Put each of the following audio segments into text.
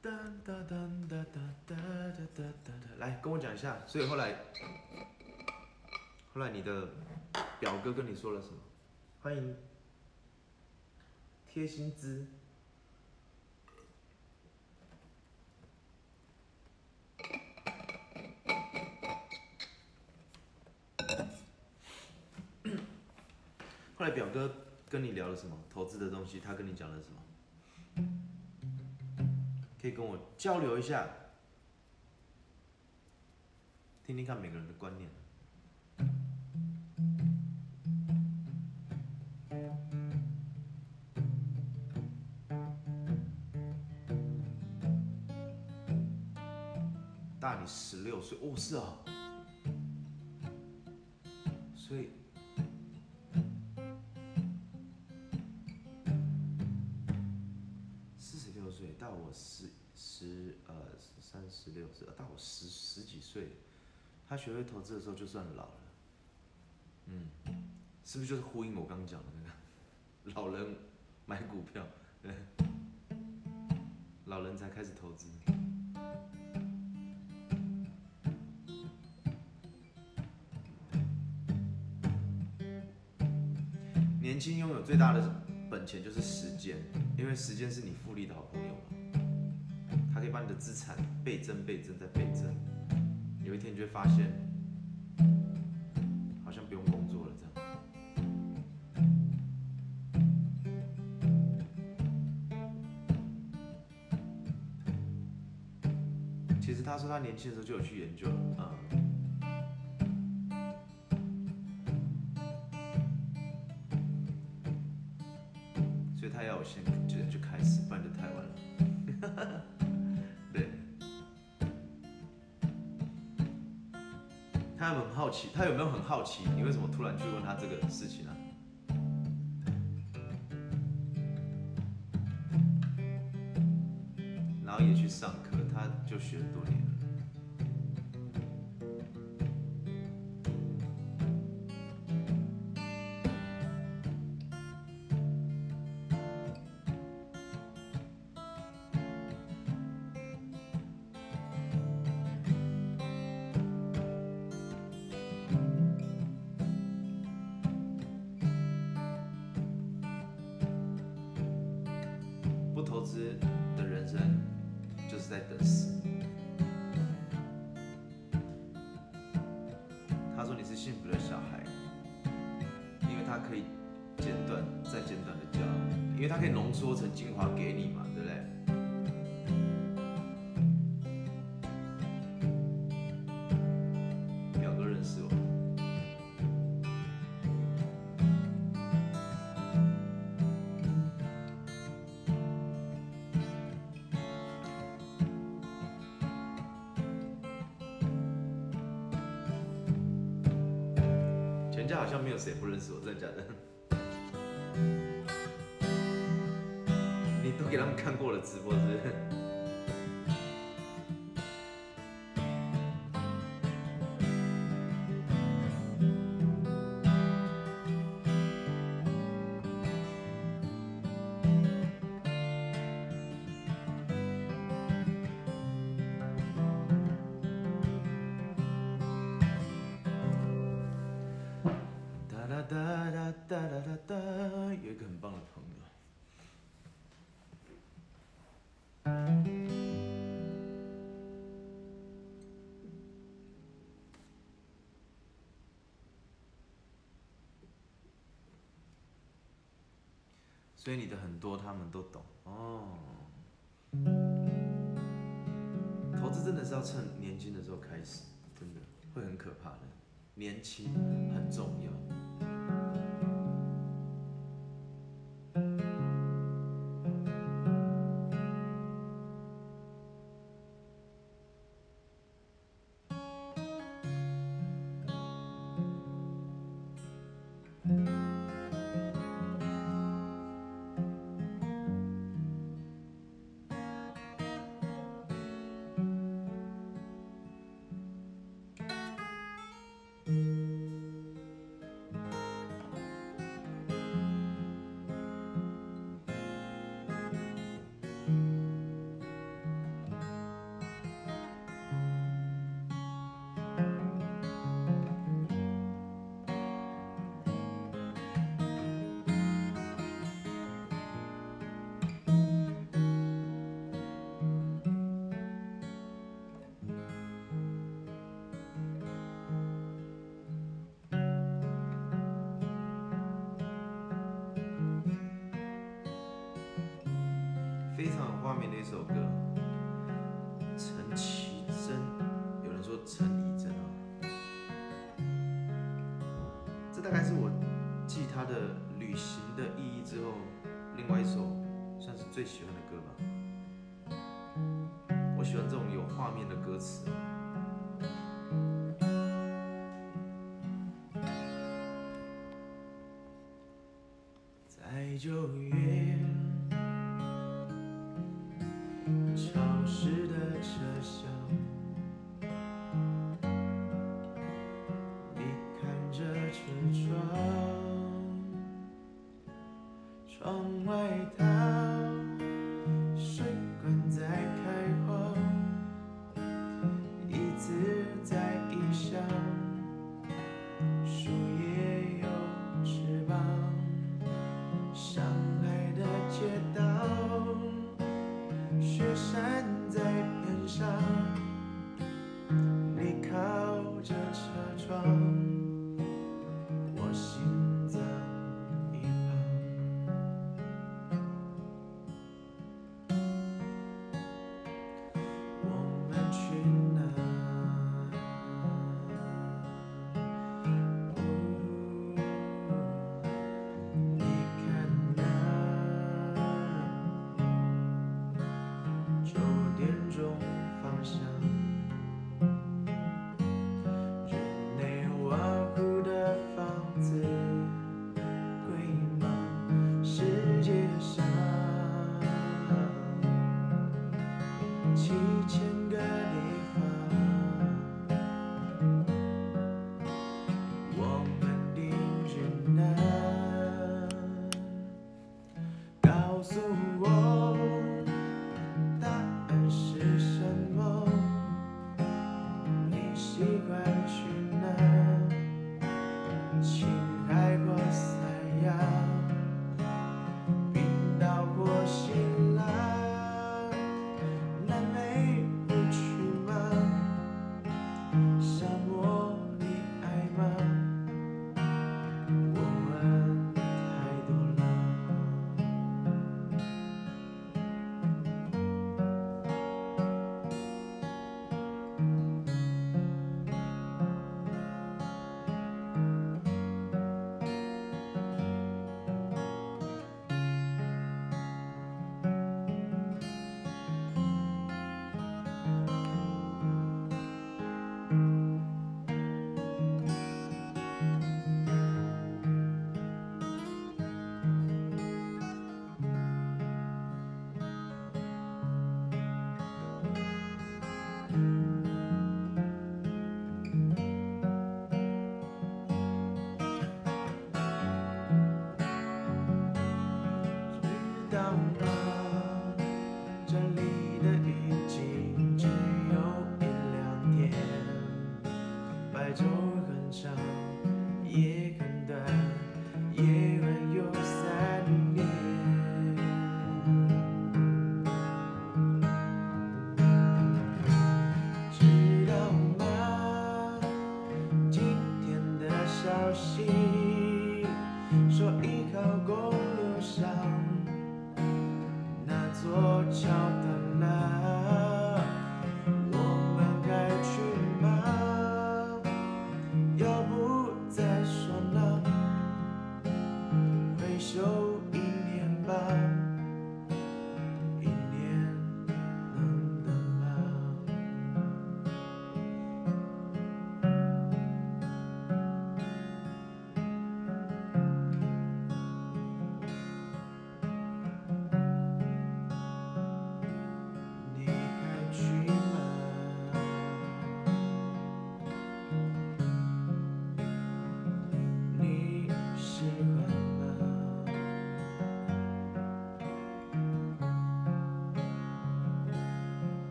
哒哒哒哒哒哒哒哒哒，来跟我讲一下。所以后来，后来你的表哥跟你说了什么？欢迎贴心资。后来表哥跟你聊了什么？投资的东西，他跟你讲了什么？可以跟我交流一下，听听看每个人的观念。大你十六岁，哦，是啊，所以岁。他学会投资的时候就算老了，嗯，是不是就是呼应我刚刚讲的那个老人买股票，老人才开始投资。年轻拥有最大的本钱就是时间，因为时间是你复利的好朋友嘛，它可以把你的资产倍增、倍增再倍增，有一天你就会发现，好像不用工作了这样。其实他说他年轻的时候就有去研究了，啊、所以他要我先就就开始，不然就太晚了。他有没有很好奇？他有没有很好奇你为什么突然去问他这个事情啊？然后也去上课，他就学很多年所以你的很多他们都懂哦。投资真的是要趁年轻的时候开始，真的会很可怕的。年轻很重要。陈奕贞啊这大概是我记他的旅行的意义之后另外一首算是最喜欢的歌吧。我喜欢这种有画面的歌词。So.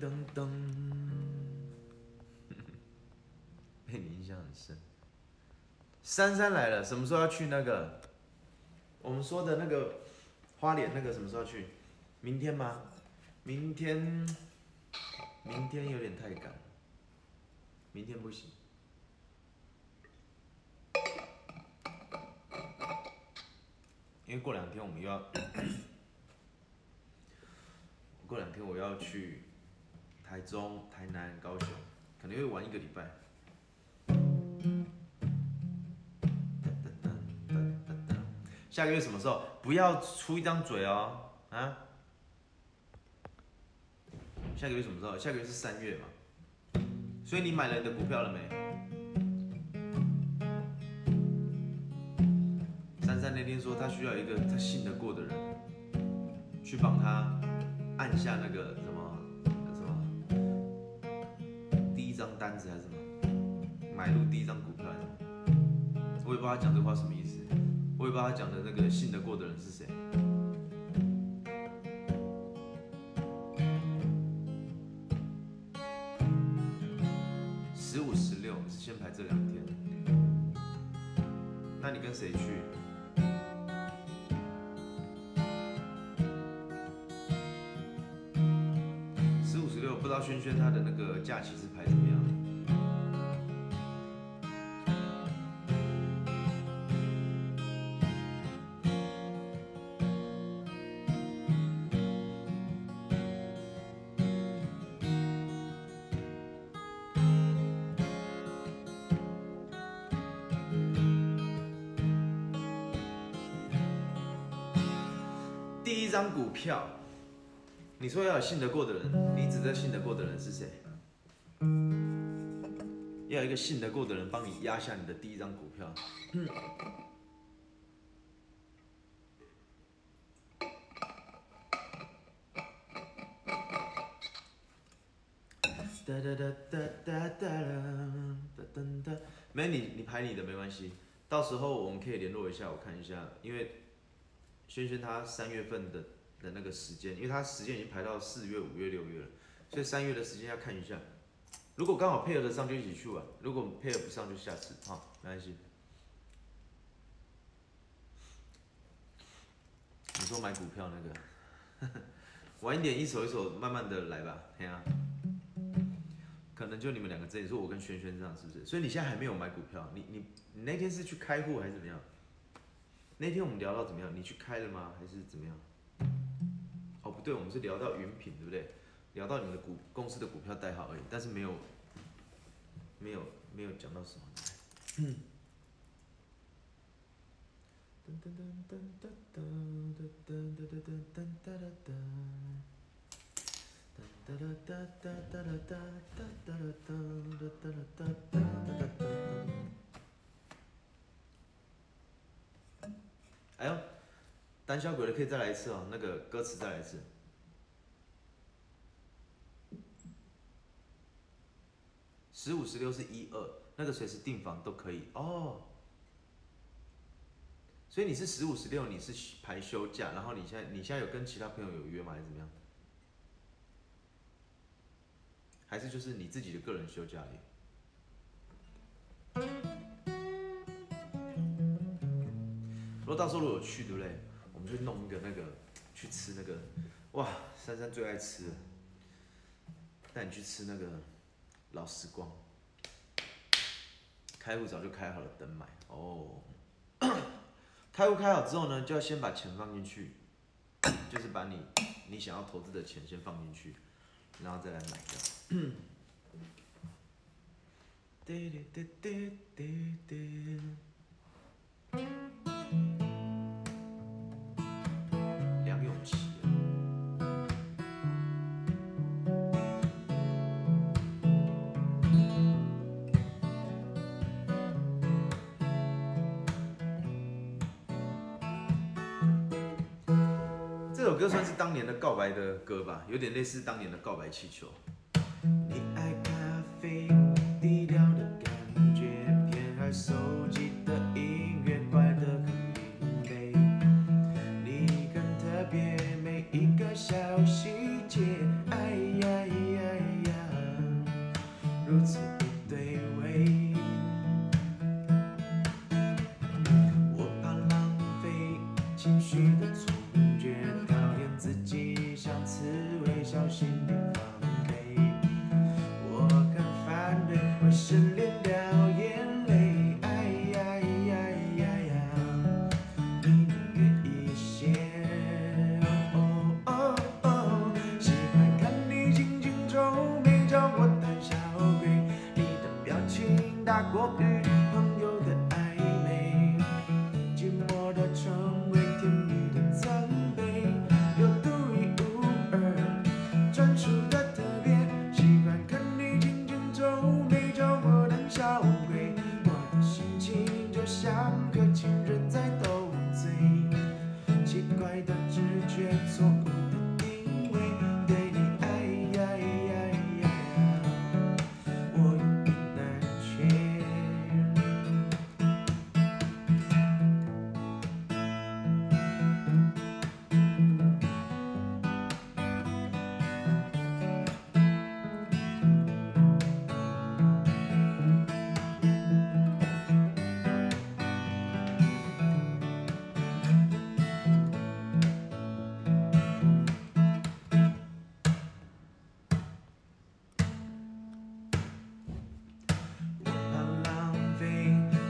噔噔，被你印象很深。珊珊来了，什么时候要去那个？我们说的那个花莲那个什么时候去？明天吗？明天，明天有点太赶，明天不行。因为过两天我们又要，过两天我要去台中、台南、高雄，可能会玩一个礼拜。下个月什么时候？不要出一张嘴哦，啊！下个月什么时候？下个月是三月嘛，所以你买了你的股票了没？珊珊那天说她需要一个她信得过的人，去帮她按下那个什么我也不知道他讲这话什么意思，我也不知道他讲的那个信得过的人是谁。十五、十六是先排这两天，那你跟谁去？十五、十六不知道轩轩他的那个假期是排第一张股票。你说要有信得过的人，你指的信得过的人是谁？要一个信得过的人帮你压下你的第一张股票。哒哒哒哒哒哒哒哒哒。没你，你排你的没关系，到时候我们可以联络一下，我看一下，因为轩轩他三月份的。的那个时间，因为他时间已经排到四月、五月、六月了，所以三月的时间要看一下。如果刚好配合得上，就一起去玩；如果配合不上，就下次。哈，没关系。你说买股票那个，晚一点，一手一手慢慢的来吧。对啊，可能就你们两个这里，说我跟轩轩这样，是不是？所以你现在还没有买股票，你你你那天是去开户还是怎么样？那天我们聊到怎么样？你去开了吗？还是怎么样？哦，不对，我们是聊到云品，对不对？聊到你们的股公司的股票代号而已，但是没有，没有，没有讲到什么。嗯。哎呦！胆小鬼的可以再来一次哦，那个歌词再来一次。十五、十六是一二，那个随时订房都可以哦。所以你是十五、十六，你是排休假，然后你现在你现在有跟其他朋友有约吗？还是怎么样？还是就是你自己的个人休假而已？如如果到时候如果有去，对不对？我们就弄一个那个去吃那个，哇，珊珊最爱吃的，带你去吃那个老时光。开户早就开好了，等买哦。开户开好之后呢，就要先把钱放进去，就是把你你想要投资的钱先放进去，然后再来买掉 梁咏琪。这首歌算是当年的告白的歌吧，有点类似当年的告白气球。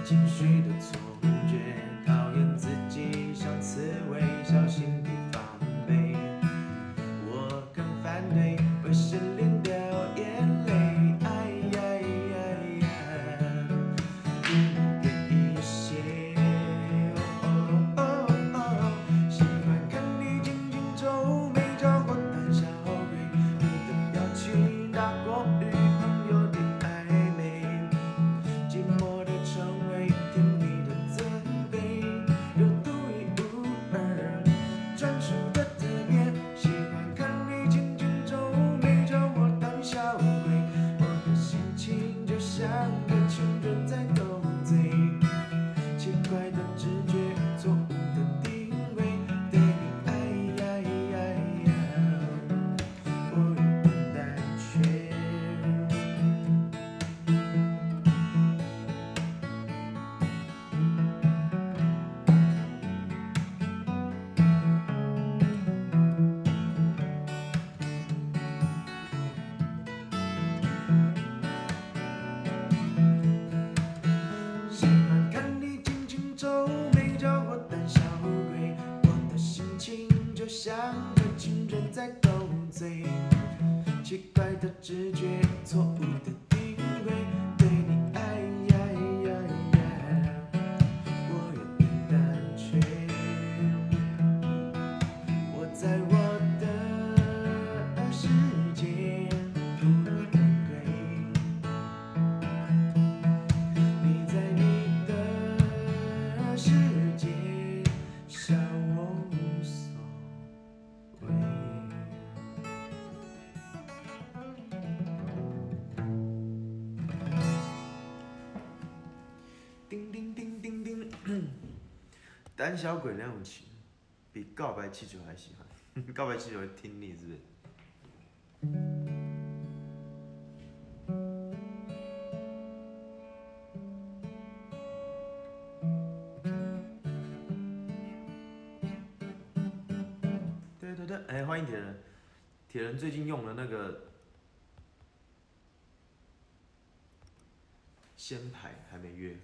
情绪的错。胆小鬼梁咏琪比告白气球还喜欢，告白气球会听腻是不是？对对对，哎，欢迎铁人，铁人最近用了那个先排还没约，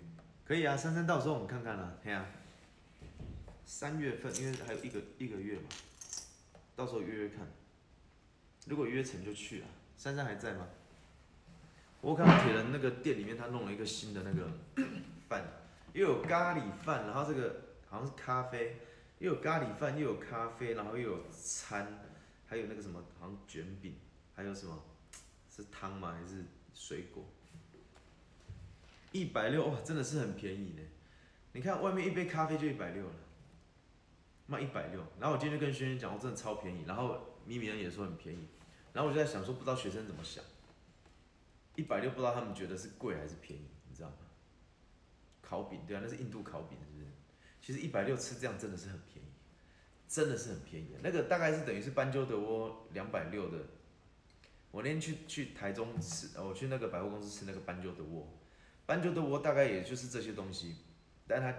可以啊，珊珊到时候我们看看啦，嘿啊，三月份因为还有一个一个月嘛，到时候约约看，如果约成就去啊，珊珊还在吗？我看到铁人那个店里面他弄了一个新的那个 饭，又有咖喱饭，然后这个好像是咖啡，又有咖喱饭，又有咖啡，然后又有餐，还有那个什么好像卷饼，还有什么是汤吗？还是水果？一百六哇，真的是很便宜呢。你看外面一杯咖啡就一百六了，卖一百六。然后我今天就跟轩轩讲，我真的超便宜。然后米米恩也说很便宜。然后我就在想说，不知道学生怎么想，一百六不知道他们觉得是贵还是便宜，你知道吗？烤饼对啊，那是印度烤饼是不是？其实一百六吃这样真的是很便宜，真的是很便宜。那个大概是等于是斑鸠德窝两百六的。我那天去去台中吃，我去那个百货公司吃那个斑鸠的窝，斑鸠的窝大概也就是这些东西，但它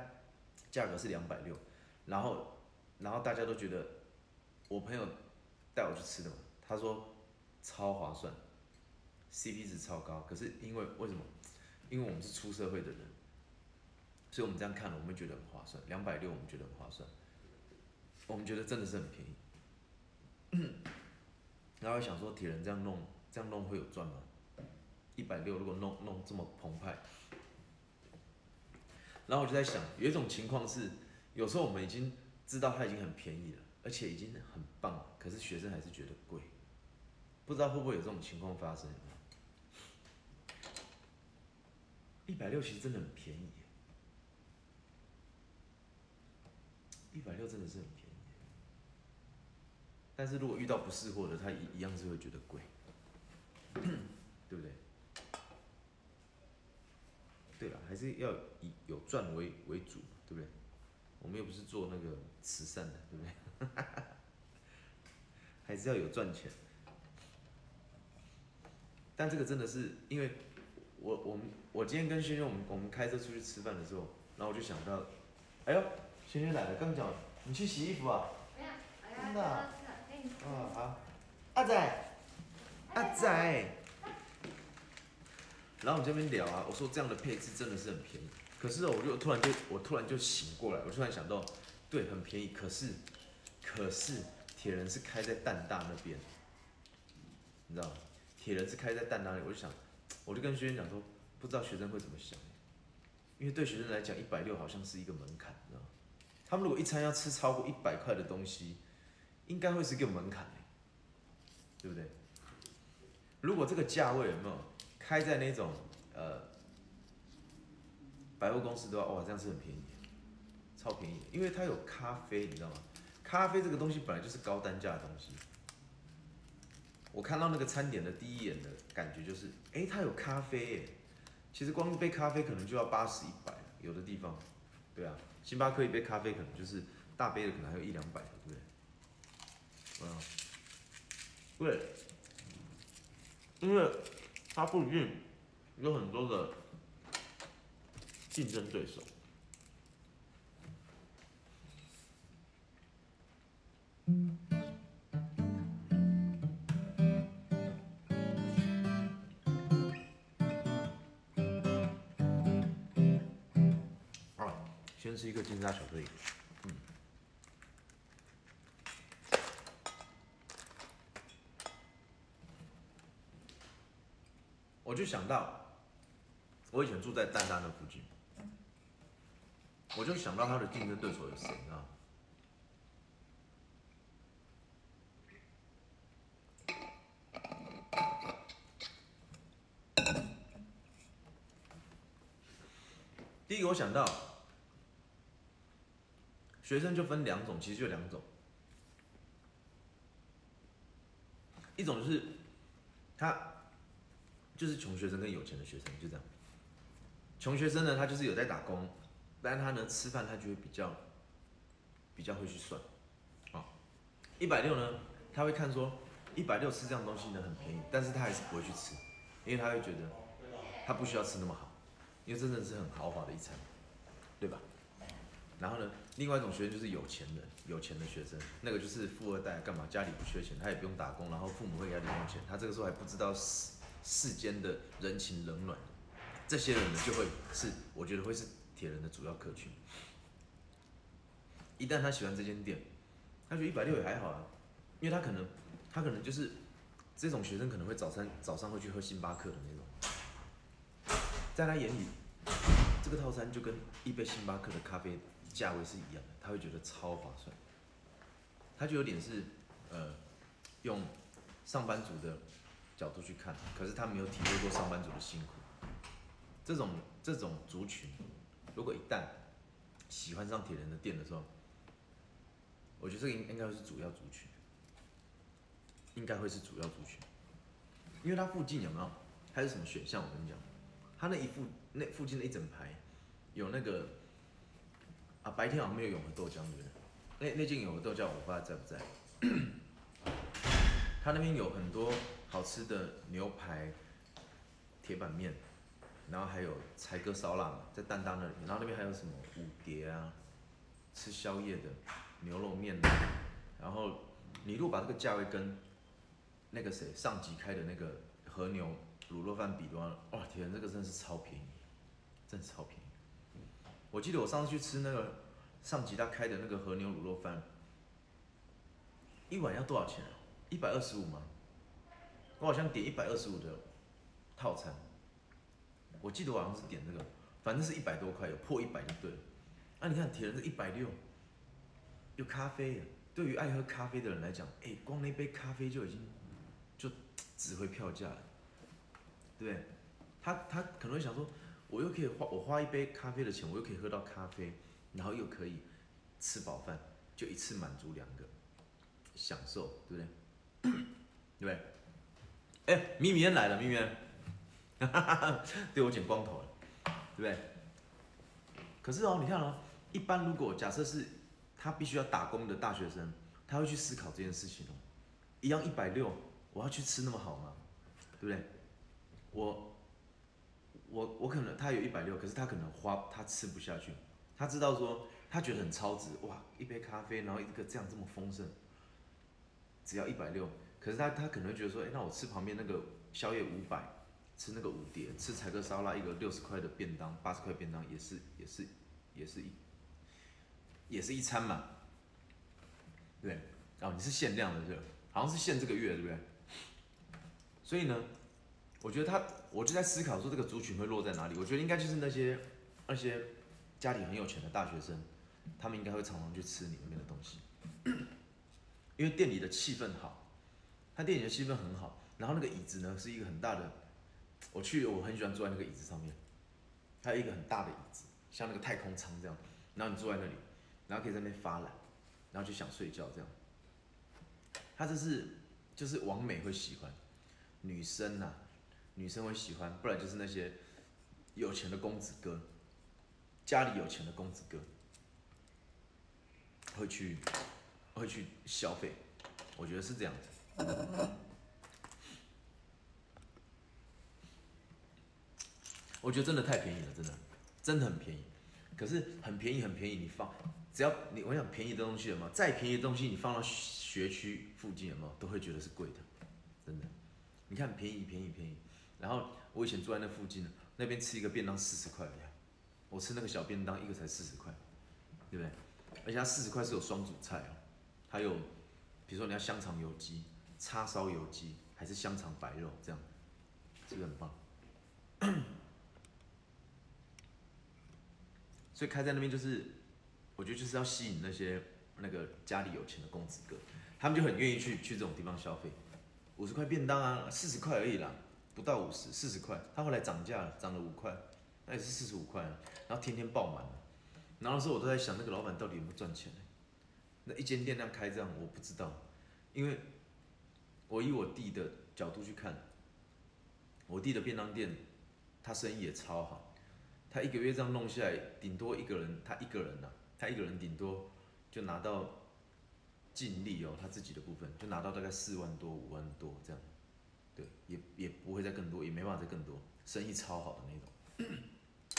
价格是两百六，然后然后大家都觉得，我朋友带我去吃的嘛，他说超划算，CP 值超高，可是因为为什么？因为我们是出社会的人，所以我们这样看了，我们觉得很划算，两百六我们觉得很划算，我们觉得真的是很便宜。然后想说铁人这样弄，这样弄会有赚吗？一百六如果弄弄这么澎湃，然后我就在想，有一种情况是，有时候我们已经知道它已经很便宜了，而且已经很棒，可是学生还是觉得贵，不知道会不会有这种情况发生？一百六其实真的很便宜，一百六真的是很便宜，但是如果遇到不识货的，他一一样是会觉得贵，对不对？对了，还是要以有赚为为主，对不对？我们又不是做那个慈善的，对不对？还是要有赚钱。但这个真的是因为我我们我今天跟轩轩我们我们开车出去吃饭的时候，然后我就想到，哎呦，轩轩来了，刚讲你去洗衣服啊？没有，真的啊喝茶给你喝啊好，阿仔，阿仔。然后我们这边聊啊，我说这样的配置真的是很便宜，可是我就突然就我突然就醒过来，我突然想到，对，很便宜，可是可是铁人是开在蛋大那边，你知道吗？铁人是开在蛋大那里，我就想，我就跟学生讲说，不知道学生会怎么想，因为对学生来讲，一百六好像是一个门槛，你知道吗？他们如果一餐要吃超过一百块的东西，应该会是一个门槛，对不对？如果这个价位有没有开在那种呃百货公司的话，哇，这样是很便宜，超便宜，因为它有咖啡，你知道吗？咖啡这个东西本来就是高单价的东西。我看到那个餐点的第一眼的感觉就是，哎，它有咖啡耶。其实光一杯咖啡可能就要八十一百，有的地方，对啊，星巴克一杯咖啡可能就是大杯的，可能还有一两百，对不对？嗯，对，因为它附近有很多的竞争对手。啊，先吃一个金沙巧克力。嗯，我就想到，我以前住在蛋大那附近，我就想到他的竞争对手有谁啊？第一个我想到，学生就分两种，其实就两种，一种是他就是穷学生跟有钱的学生，就这样。穷学生呢，他就是有在打工，但他呢吃饭他就会比较比较会去算，啊，一百六呢，他会看说一百六吃这样东西呢很便宜，但是他还是不会去吃，因为他会觉得他不需要吃那么好。因为真的是很豪华的一餐，对吧？然后呢，另外一种学生就是有钱人，有钱的学生，那个就是富二代，干嘛家里不缺钱，他也不用打工，然后父母会给他零用钱，他这个时候还不知道世世间的人情冷暖，这些人呢就会是我觉得会是铁人的主要客群。一旦他喜欢这间店，他觉得一百六也还好啊，因为他可能他可能就是这种学生可能会早餐早上会去喝星巴克的那种。在他眼里，这个套餐就跟一杯星巴克的咖啡价位是一样的，他会觉得超划算。他就有点是，呃，用上班族的角度去看，可是他没有体会过上班族的辛苦。这种这种族群，如果一旦喜欢上铁人的店的时候，我觉得这个应应该会是主要族群，应该会是主要族群，因为它附近有没有还有什么选项？我跟你讲。他那一附那附近的一整排，有那个啊，白天好像没有永和豆浆对不对？那那间永和豆浆我不知道在不在。他那边有很多好吃的牛排、铁板面，然后还有柴哥烧腊在蛋蛋那里，然后那边还有什么五碟啊，吃宵夜的牛肉面，然后你如果把这个价位跟那个谁上级开的那个和牛。卤肉饭比的话，哇天，这个真的是超便宜，真是超便宜。我记得我上次去吃那个上级他开的那个和牛卤肉饭，一碗要多少钱啊？一百二十五吗？我好像点一百二十五的套餐。我记得我好像是点这个，反正是一百多块，有破一百就对了。啊，你看铁人是一百六，有咖啡，对于爱喝咖啡的人来讲，哎，光那杯咖啡就已经就值回票价了。对，他他可能会想说，我又可以花我花一杯咖啡的钱，我又可以喝到咖啡，然后又可以吃饱饭，就一次满足两个享受，对不对？对不对？哎，咪咪来了，咪咪，哈哈哈对我剪光头了，对不对？可是哦，你看哦，一般如果假设是他必须要打工的大学生，他会去思考这件事情哦，一样一百六，我要去吃那么好吗？对不对？我，我我可能他有一百六，可是他可能花他吃不下去，他知道说他觉得很超值，哇，一杯咖啡，然后一个这样这么丰盛，只要一百六，可是他他可能觉得说，哎，那我吃旁边那个宵夜五百，吃那个五碟，吃彩克烧腊一个六十块的便当，八十块便当也是也是也是一也是一餐嘛，对，哦，你是限量的，是？好像是限这个月，对不对？所以呢，我觉得他，我就在思考说这个族群会落在哪里？我觉得应该就是那些那些家里很有钱的大学生，他们应该会常常去吃你那边的东西，因为店里的气氛好，他店里的气氛很好，然后那个椅子呢是一个很大的，我去我很喜欢坐在那个椅子上面，还有一个很大的椅子，像那个太空舱这样，然后你坐在那里，然后可以在那边发懒，然后就想睡觉这样。他这是就是王美会喜欢，女生呐、女生会喜欢，不然就是那些有钱的公子哥，家里有钱的公子哥会去会去消费，我觉得是这样子。我觉得真的太便宜了，真的，真的很便宜。可是很便宜很便宜，你放只要你我想便宜的东西有没有？再便宜的东西你放到学区附近有没有？都会觉得是贵的，真的。你看便宜便宜便宜，然后我以前住在那附近，那边吃一个便当四十块而已，我吃那个小便当一个才四十块，对不对？而且它四十块是有双主菜哦，还有比如说你要香肠油鸡、叉烧油鸡，还是香肠白肉这样，这个很棒。所以开在那边就是，我觉得就是要吸引那些那个家里有钱的公子哥，他们就很愿意去去这种地方消费。五十块便当啊，四十块而已啦，不到五十，四十块。他后来涨价了，涨了五块，那也是四十五块。然后天天爆满，然后那时候我都在想，那个老板到底有没有赚钱呢？那一间店那样开这样，我不知道，因为我以我弟的角度去看，我弟的便当店，他生意也超好。他一个月这样弄下来，顶多一个人，他一个人呐、他一个人顶多就拿到净利哦，他自己的部分就拿到大概四万多、五万多这样，对，也也不会再更多，也没办法再更多，生意超好的那种。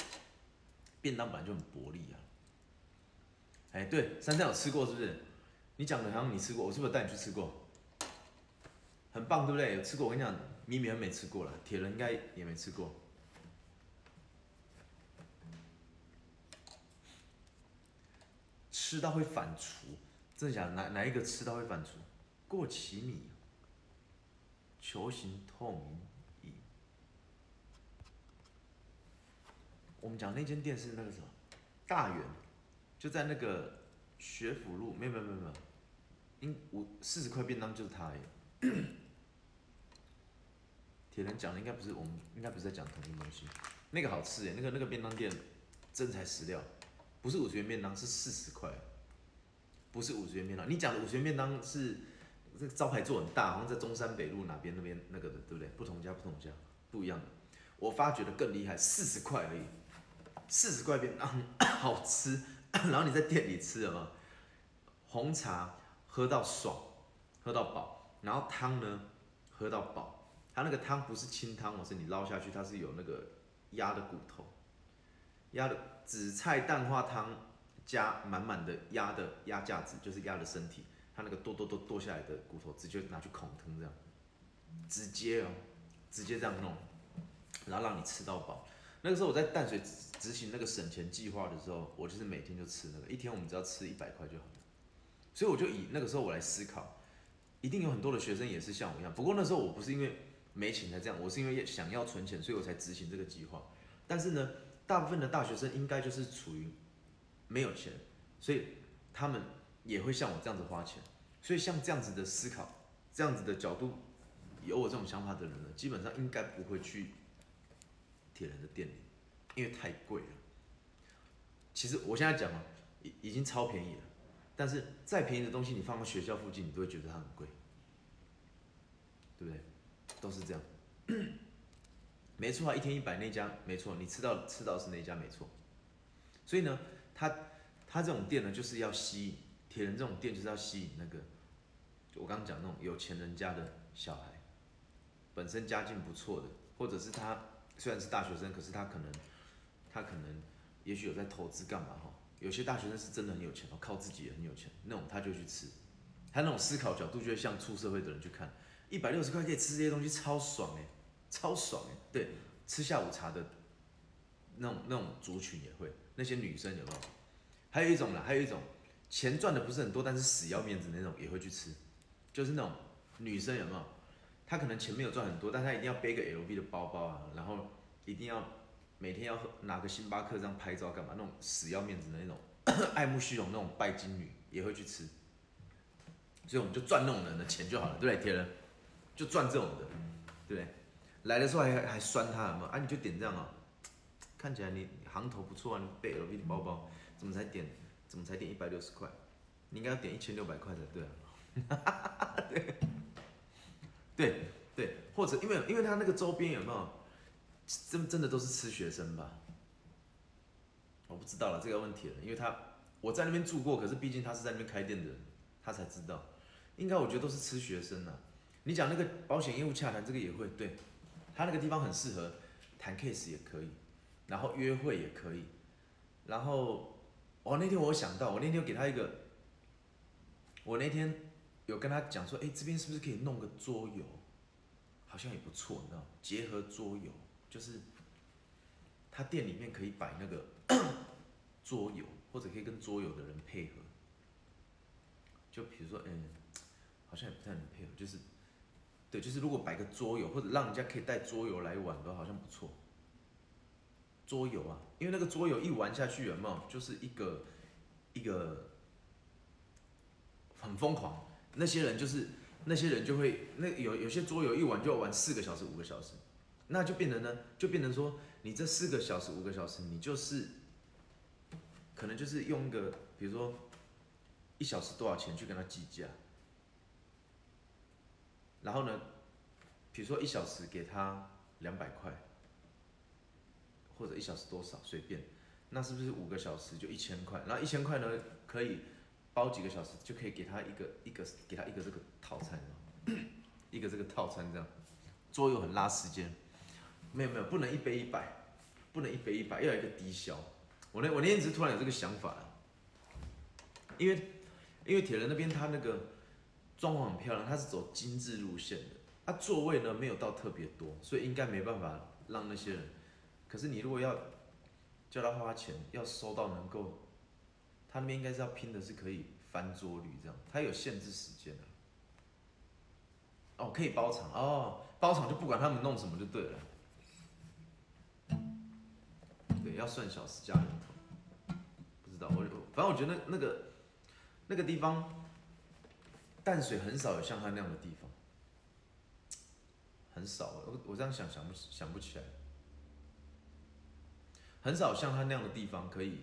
便当本来就很薄利啊。哎，对，山上有吃过是不是？你讲的好像你吃过，我是不是带你去吃过？很棒，对不对？有吃过，我跟你讲，米米恩没吃过了，铁人应该也没吃过。吃到会反刍，真的假的？哪哪一个吃到会反刍？过期米，球形透明饮。我们讲那间店是那个什么，大圆，就在那个学府路，没有没有没有没有，应五四十块便当就是它而已。铁人讲的应该不是我们，应该不是在讲同一个东西。那个好吃耶，那个那个便当店真材实料，不是五十元便当，是四十块，不是五十元便当。你讲的五十元便当是这个招牌做很大，好像在中山北路哪边那边那个的，对不对？不同家不同家不一样的。我发觉的更厉害，四十块而已，四十块便当 好吃。然后你在店里吃了吗？红茶喝到爽，喝到饱，然后汤呢喝到饱。它那个汤不是清汤，我是你捞下去，它是有那个鸭的骨头，鸭的紫菜蛋花汤加满满的鸭的鸭架子，就是鸭的身体，它那个剁剁剁剁下来的骨头，直接拿去孔汤这样，直接哦，直接这样弄，然后让你吃到饱。那个时候我在淡水执行那个省钱计划的时候，我就是每天就吃那个，一天我们只要吃一百块就好了。所以我就以那个时候我来思考，一定有很多的学生也是像我一样，不过那时候我不是因为没钱才这样，我是因为想要存钱，所以我才执行这个计划。但是呢，大部分的大学生应该就是处于没有钱，所以他们也会像我这样子花钱。所以像这样子的思考，这样子的角度，有我这种想法的人呢，基本上应该不会去铁人的店里，因为太贵了。其实我现在讲啊，已已经超便宜了，但是再便宜的东西，你放到学校附近，你都会觉得它很贵，对不对？都是这样。没错啊，一天一百那家没错，你吃到吃到是那家没错。所以呢，他他这种店呢，就是要吸引铁人这种店，就是要吸引那个，我刚刚讲那种有钱人家的小孩，本身家境不错的，或者是他虽然是大学生，可是他可能他可能也许有在投资干嘛哈。有些大学生是真的很有钱哦，靠自己也很有钱，那种他就去吃，他那种思考角度就会像出社会的人去看，一百六十块可以吃这些东西，超爽哎、超爽哎。对，吃下午茶的那种那种族群也会，那些女生有没有？还有一种啦，还有一种钱赚的不是很多，但是死要面子那种也会去吃，就是那种女生有没有？她可能钱没有赚很多，但她一定要背个 LV 的包包啊，然后一定要每天要拿个星巴克这样拍照干嘛？那种死要面子的那种 爱慕虚荣那种拜金女也会去吃。所以我们就赚那种人的钱就好了，对不对？铁人就赚这种的，对不对？来的时候还还酸他嘛？啊，你就点这样哦，看起来你行头不错啊，你背 LV 的包包，怎么才点？怎么才点一百六十块？你应该要点一千六百块才对啊。对，对对，或者因为因为他那个周边有没有真真的都是吃学生吧？我不知道了这个问题了，因为他我在那边住过，可是毕竟他是在那边开店的，他才知道。应该我觉得都是吃学生呐。你讲那个保险业务洽谈，这个也会对，他那个地方很适合谈 case 也可以，然后约会也可以，然后哦那天我想到，我那天给他一个，我那天有跟他讲说，哎这边是不是可以弄个桌游，好像也不错，你知道，结合桌游，就是他店里面可以摆那个 桌游，或者可以跟桌游的人配合，就比如说嗯。好像也不太能配合，就是，对，就是如果摆个桌游，或者让人家可以带桌游来玩的话，好像不错。桌游啊，因为那个桌游一玩下去，有没有？就是一个一个很疯狂，那些人就是那些人就会那有有些桌游一玩就要玩四个小时、五个小时，那就变成呢，就变成说你这四个小时、五个小时，你就是可能就是用一个，比如说一小时多少钱去跟他计价。然后呢，比如说一小时给他两百块，或者一小时多少随便，那是不是五个小时就一千块？然后一千块呢，可以包几个小时，就可以给他一个一个给他一个这个套餐 一个这个套餐这样，桌游很拉时间，没有没有，不能一杯一百，不能一杯一百，要有一个低消。我那我那天只是突然有这个想法，因为因为铁人那边他那个。装潢很漂亮，它是走精致路线的。它座位呢没有到特别多，所以应该没办法让那些人。可是你如果要叫他花钱，要收到能够，他那边应该是要拼的是可以翻桌率这样，他有限制时间的。哦，可以包场哦，包场就不管他们弄什么就对了。对，要算小时加人头。不知道我反正我觉得那个那个地方。淡水很少有像它那样的地方，很少。我我这样想想不想不起来，很少像他那样的地方可以。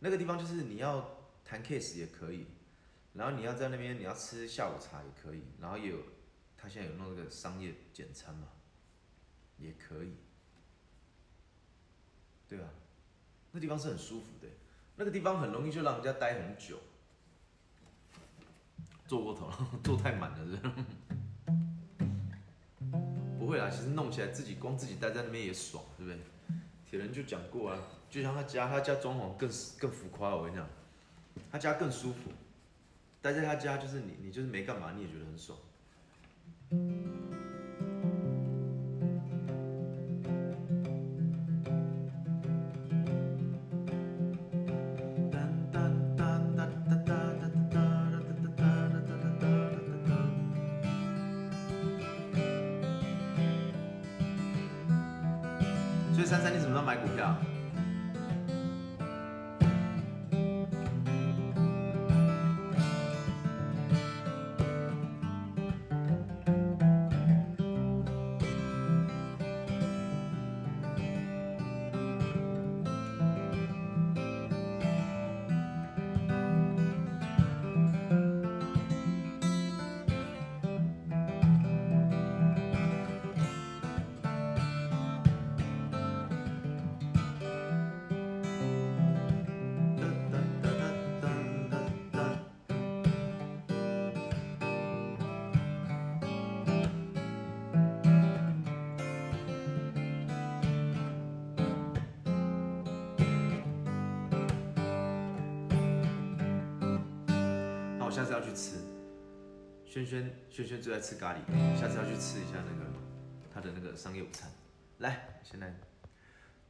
那个地方就是你要谈 case 也可以，然后你要在那边你要吃下午茶也可以，然后也有他现在有弄那个商业简餐嘛，也可以，对吧？那地方是很舒服的，那个地方很容易就让人家待很久。做过头了，做太满了是？不会啦，其实弄起来自己光自己待在那边也爽，对不对？铁人就讲过啊，就像他家，他家装潢更更浮夸，我跟你讲，他家更舒服，待在他家就是你，你就是没干嘛，你也觉得很爽。所以珊珊，你怎么知道买股票？轩轩轩轩最爱吃咖喱，下次要去吃一下那个他的那个商业午餐。来，现在，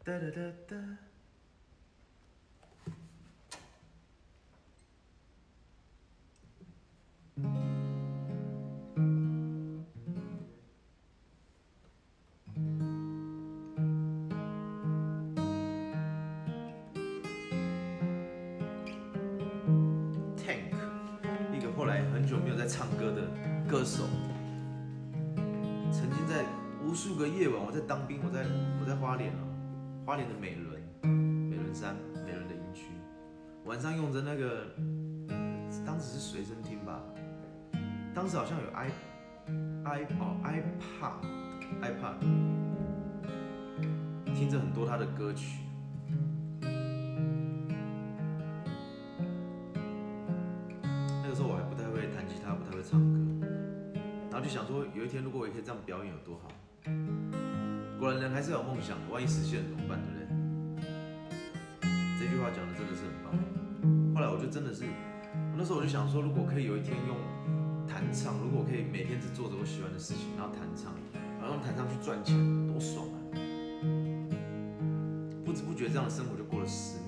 哒哒哒哒。我在我在花莲啊，花莲的美仑，美仑山，美仑的营区，晚上用着那个，当时是随身听吧，当时好像有 i i 哦 iPad iPad，听着很多他的歌曲。那个时候我还不太会弹吉他，不太会唱歌，然后就想说，有一天如果我也可以这样表演有多好。果然人还是有梦想的，万一实现了怎么办，对不对？这句话讲的真的是很棒。后来我就真的是，那时候我就想说，如果可以有一天用弹唱，如果可以每天只做着我喜欢的事情，然后弹唱，然后用弹唱去赚钱，多爽啊！不知不觉这样的生活就过了十年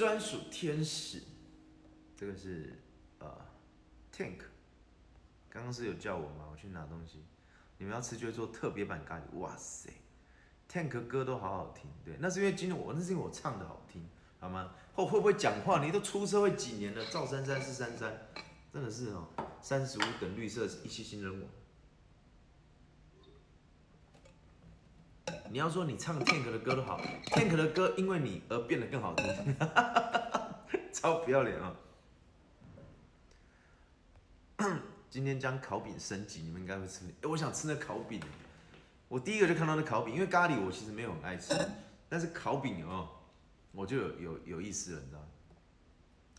专属天使，这个是呃 Tank，刚刚是有叫我吗？我去拿东西，你们要吃就会做特别版咖喱，哇塞，Tank 歌都好好听，对，那是因为今天我那是因为我唱的好听，好吗？后会不会讲话？你都出社会几年了？赵珊珊是珊珊，真的是哦，三十五等绿色一期新人我。你要说你唱 Tank 的歌都好，Tank 的歌因为你而变得更好听，超不要脸啊！今天将烤饼升级，你们应该会吃。哎，我想吃那烤饼。我第一个就看到那烤饼，因为咖喱我其实没有很爱吃，但是烤饼哦，我就有有有意思了，你知道吗？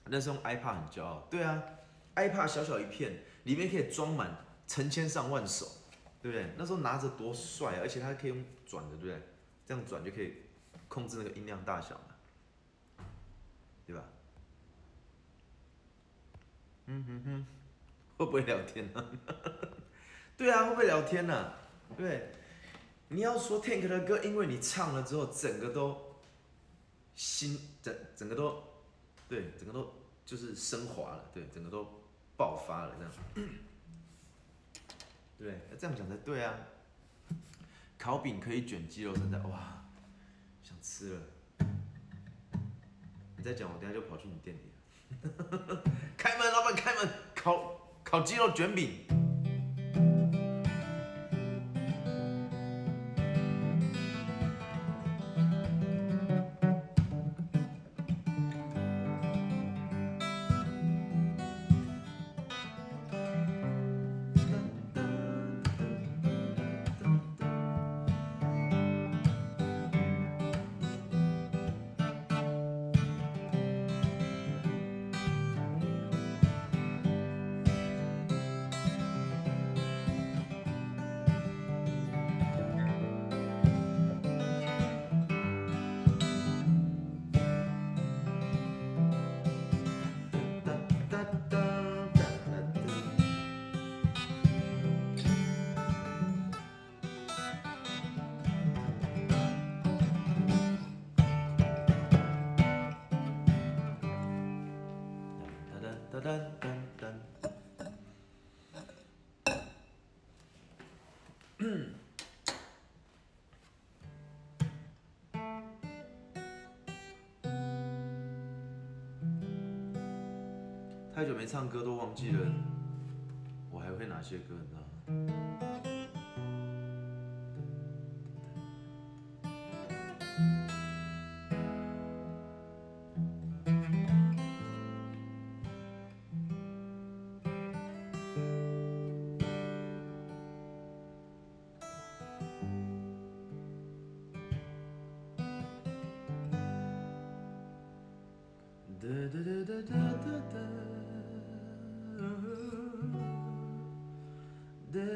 那时候 iPad 很骄傲，对啊，iPad 小小一片，里面可以装满成千上万首。对不对？那时候拿着多帅啊，而且它可以用转的，对不对？这样转就可以控制那个音量大小嘛，对吧？嗯哼哼，会不会聊天呢？对啊，会不会聊天呢？对，你要说 Tank 的歌，因为你唱了之后，整个都心整整个都对，整个都就是升华了，对，整个都爆发了这样。对，这样讲才对啊！烤饼可以卷鸡肉，真的哇，想吃了。你再讲，我等下就跑去你店里了。开门，老板开门，烤烤鸡肉卷饼。太久没唱歌，都忘记了我还会哪些歌，你知道吗？哒哒哒哒哒哒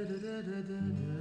da da da da da.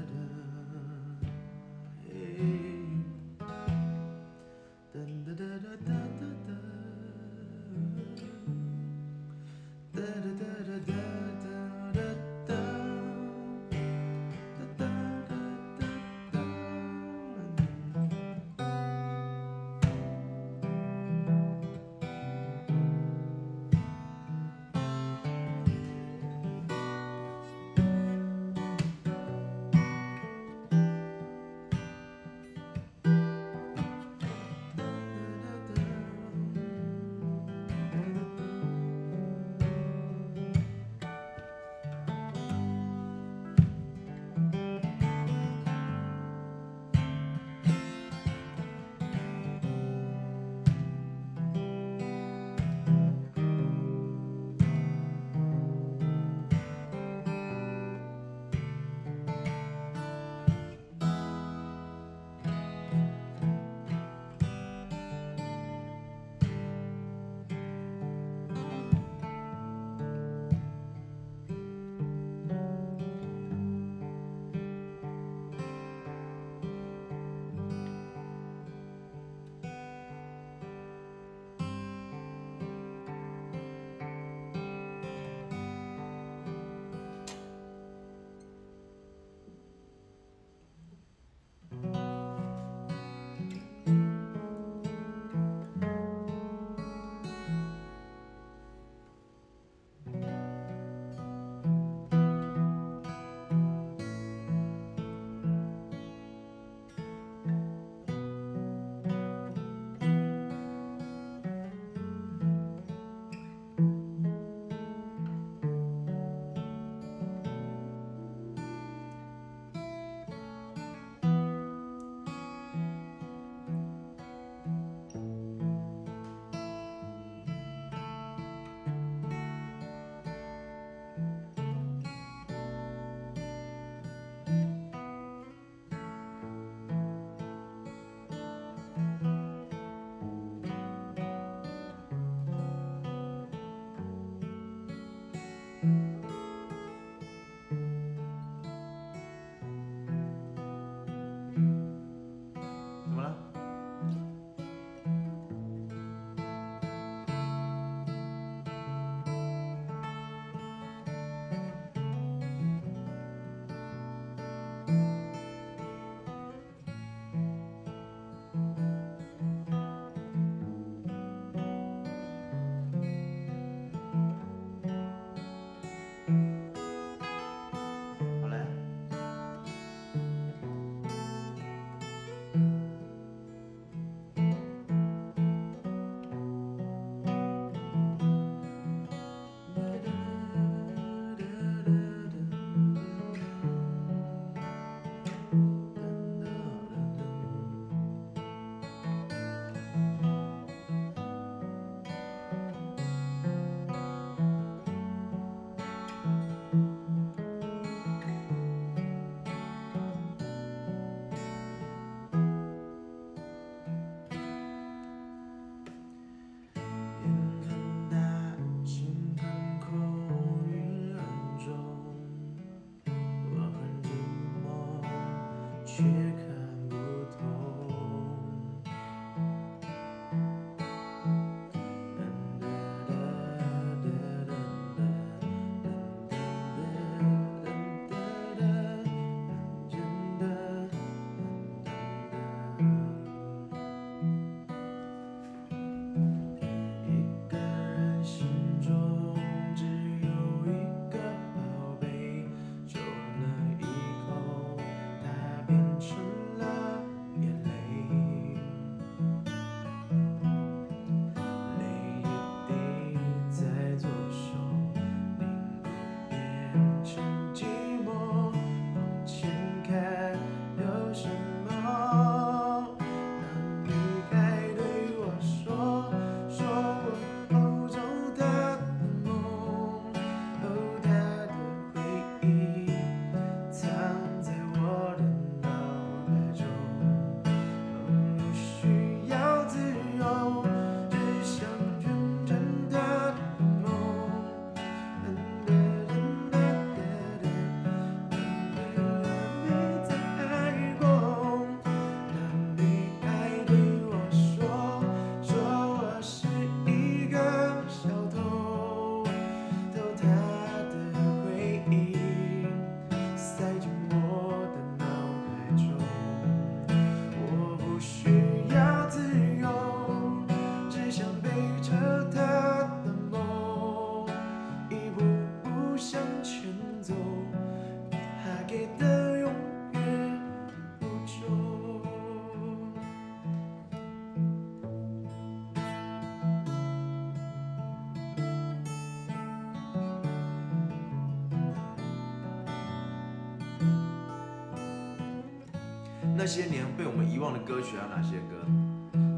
些年被我们遗忘的歌曲有哪些歌？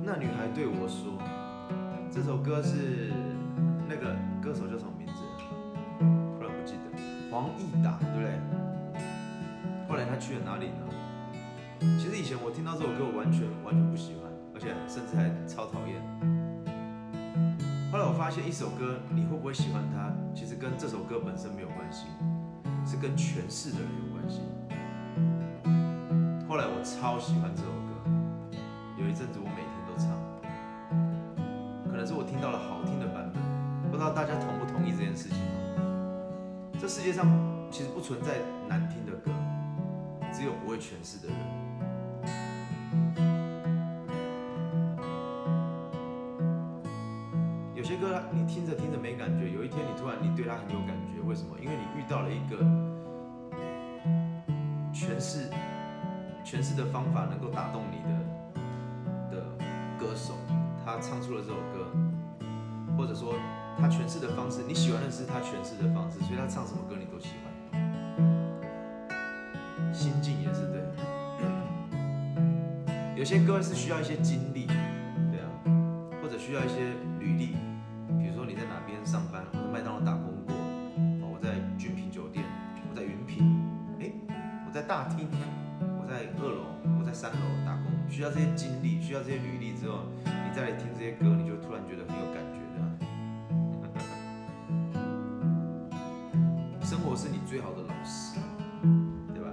那女孩对我说，这首歌是那个歌手叫什么名字？突然不记得，黄义达，对不对？后来他去了哪里呢？其实以前我听到这首歌，我完全完全不喜欢，而且甚至还超讨厌。后来我发现，一首歌你会不会喜欢它，其实跟这首歌本身没有关系，是跟诠释的人有关系。后来我超喜欢这首歌，有一阵子我每天都唱，可能是我听到了好听的版本，不知道大家同不同意这件事情这世界上其实不存在难听的歌，只有不会诠释的人。有些歌你听着听着没感觉，有一天你突然你对它很有感觉，为什么？因为你遇到了一个诠释的方法能够打动你的的歌手，他唱出了这首歌，或者说他诠释的方式，你喜欢的是他诠释的方式，所以他唱什么歌你都喜欢。心境也是对。有些歌是需要一些经历，对啊，或者需要一些这些经历，需要这些履历之后，你再来听这些歌，你就突然觉得很有感觉的。生活是你最好的老师，对吧？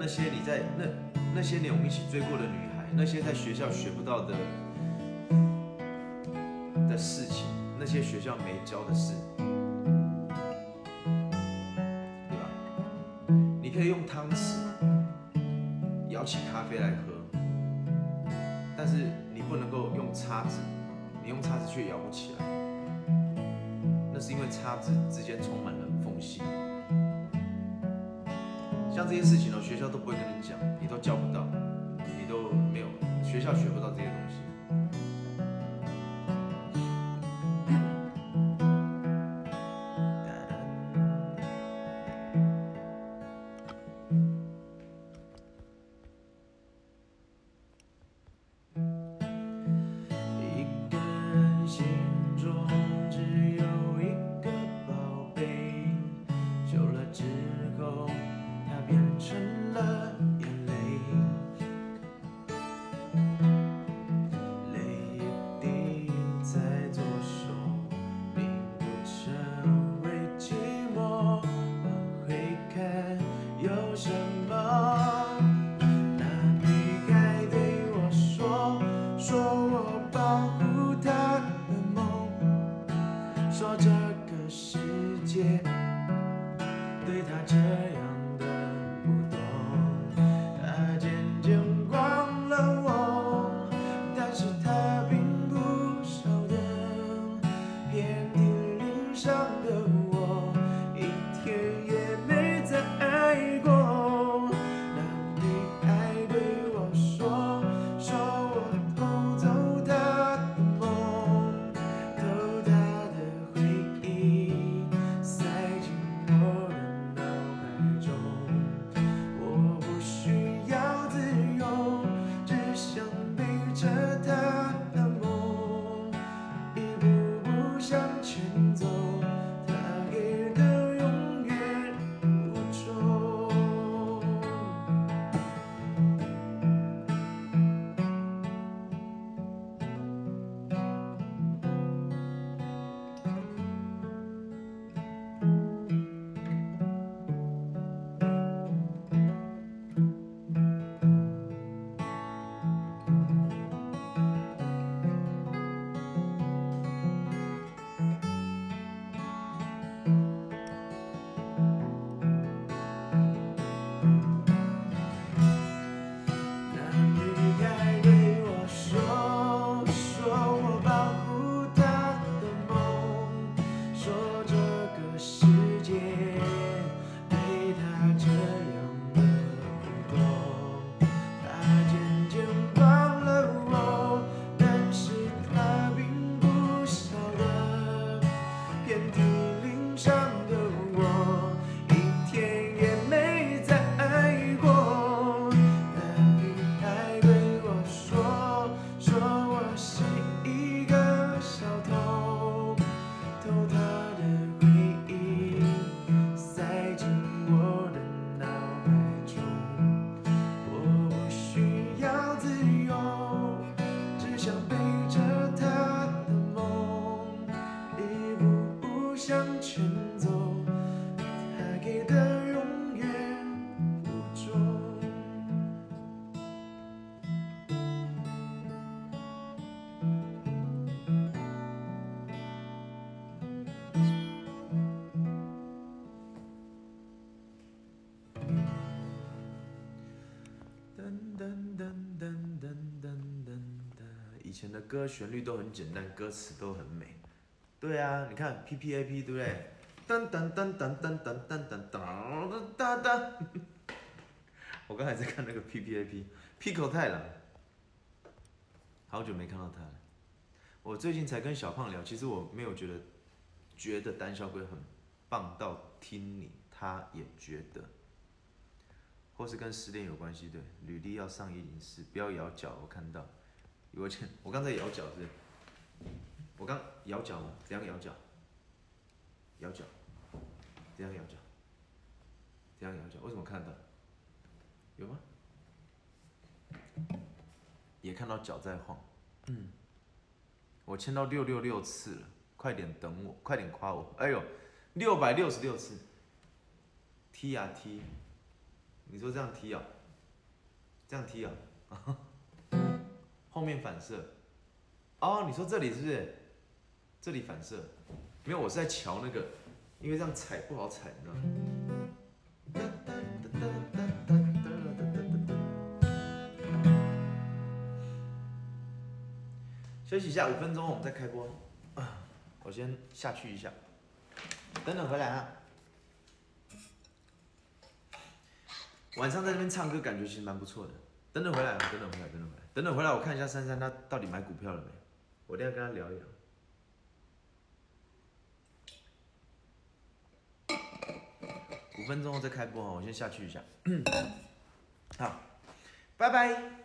那些你在那那些年我们一起追过的女孩，那些在学校学不到的的事情，那些学校没教的事，对吧？你可以用汤匙舀起咖啡来喝，但是你不能够用叉子，你用叉子却舀不起来，那是因为叉子之间充满了缝隙。像这些事情呢，学校都不会跟你讲，你都教不到，你都没有，学校学不到这些东西。前的歌旋律都很简单，歌词都很美。对啊，你看 P P A P 对不对？噔噔噔噔噔噔噔噔噔噔噔。我刚才在看那个 P P A P，P 口太郎，好久没看到他了。我最近才跟小胖聊，其实我没有觉得觉得胆小鬼很棒到听你，他也觉得，或是跟失恋有关系。对，履历要上一零四，不要咬脚。我看到，我前我刚才咬脚是，我刚咬脚吗？怎样咬脚？咬脚，怎样咬脚？怎样咬脚？为什么看到？有吗？也看到脚在晃。嗯，我签到六六六次了，快点等我，快点夸我。哎呦，六百六十六次，踢呀踢，你说这样踢啊？这样踢啊？后面反射。哦，你说这里是不是？这里反射？没有，我是在瞧那个，因为这样踩不好踩，你知道吗？休息一下，五分钟，我们再开播。我先下去一下，等等回来啊。晚上在这边唱歌，感觉其实蛮不错的。等等回来，等等回来，等等回来，等等回来，我看一下珊珊她到底买股票了没？我等下跟她聊一聊。五分钟后再开播哈，我先下去一下。好，拜拜。